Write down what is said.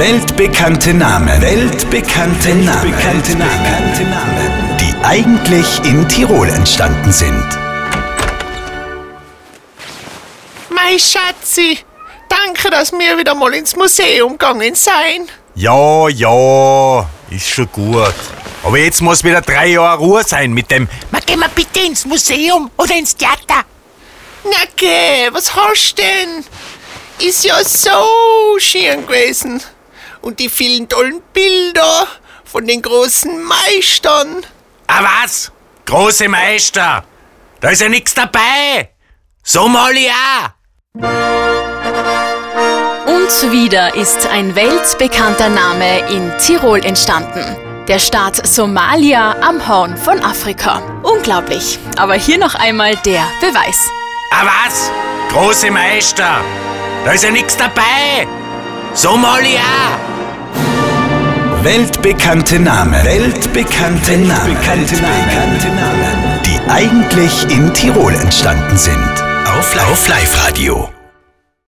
Weltbekannte Namen. Weltbekannte Namen. Weltbekannte Namen. Die eigentlich in Tirol entstanden sind. Mei Schatzi, danke, dass wir wieder mal ins Museum gegangen sein. Ja, ja, ist schon gut. Aber jetzt muss wieder drei Jahre Ruhe sein mit dem. Ma gehen wir bitte ins Museum oder ins Theater. Na geh, was hast denn? Ist ja so schön gewesen. Und die vielen tollen Bilder von den großen Meistern. Ah, was? Große Meister. Da ist ja nichts dabei. So mal ja. Und wieder ist ein weltbekannter Name in Tirol entstanden. Der Staat Somalia am Horn von Afrika. Unglaublich. Aber hier noch einmal der Beweis. Ah, was? Große Meister. Da ist ja nichts dabei. So mal ja. Weltbekannte Namen. Weltbekannte Namen. Weltbekannte Namen. Die eigentlich in Tirol entstanden sind. Auf Live-Radio.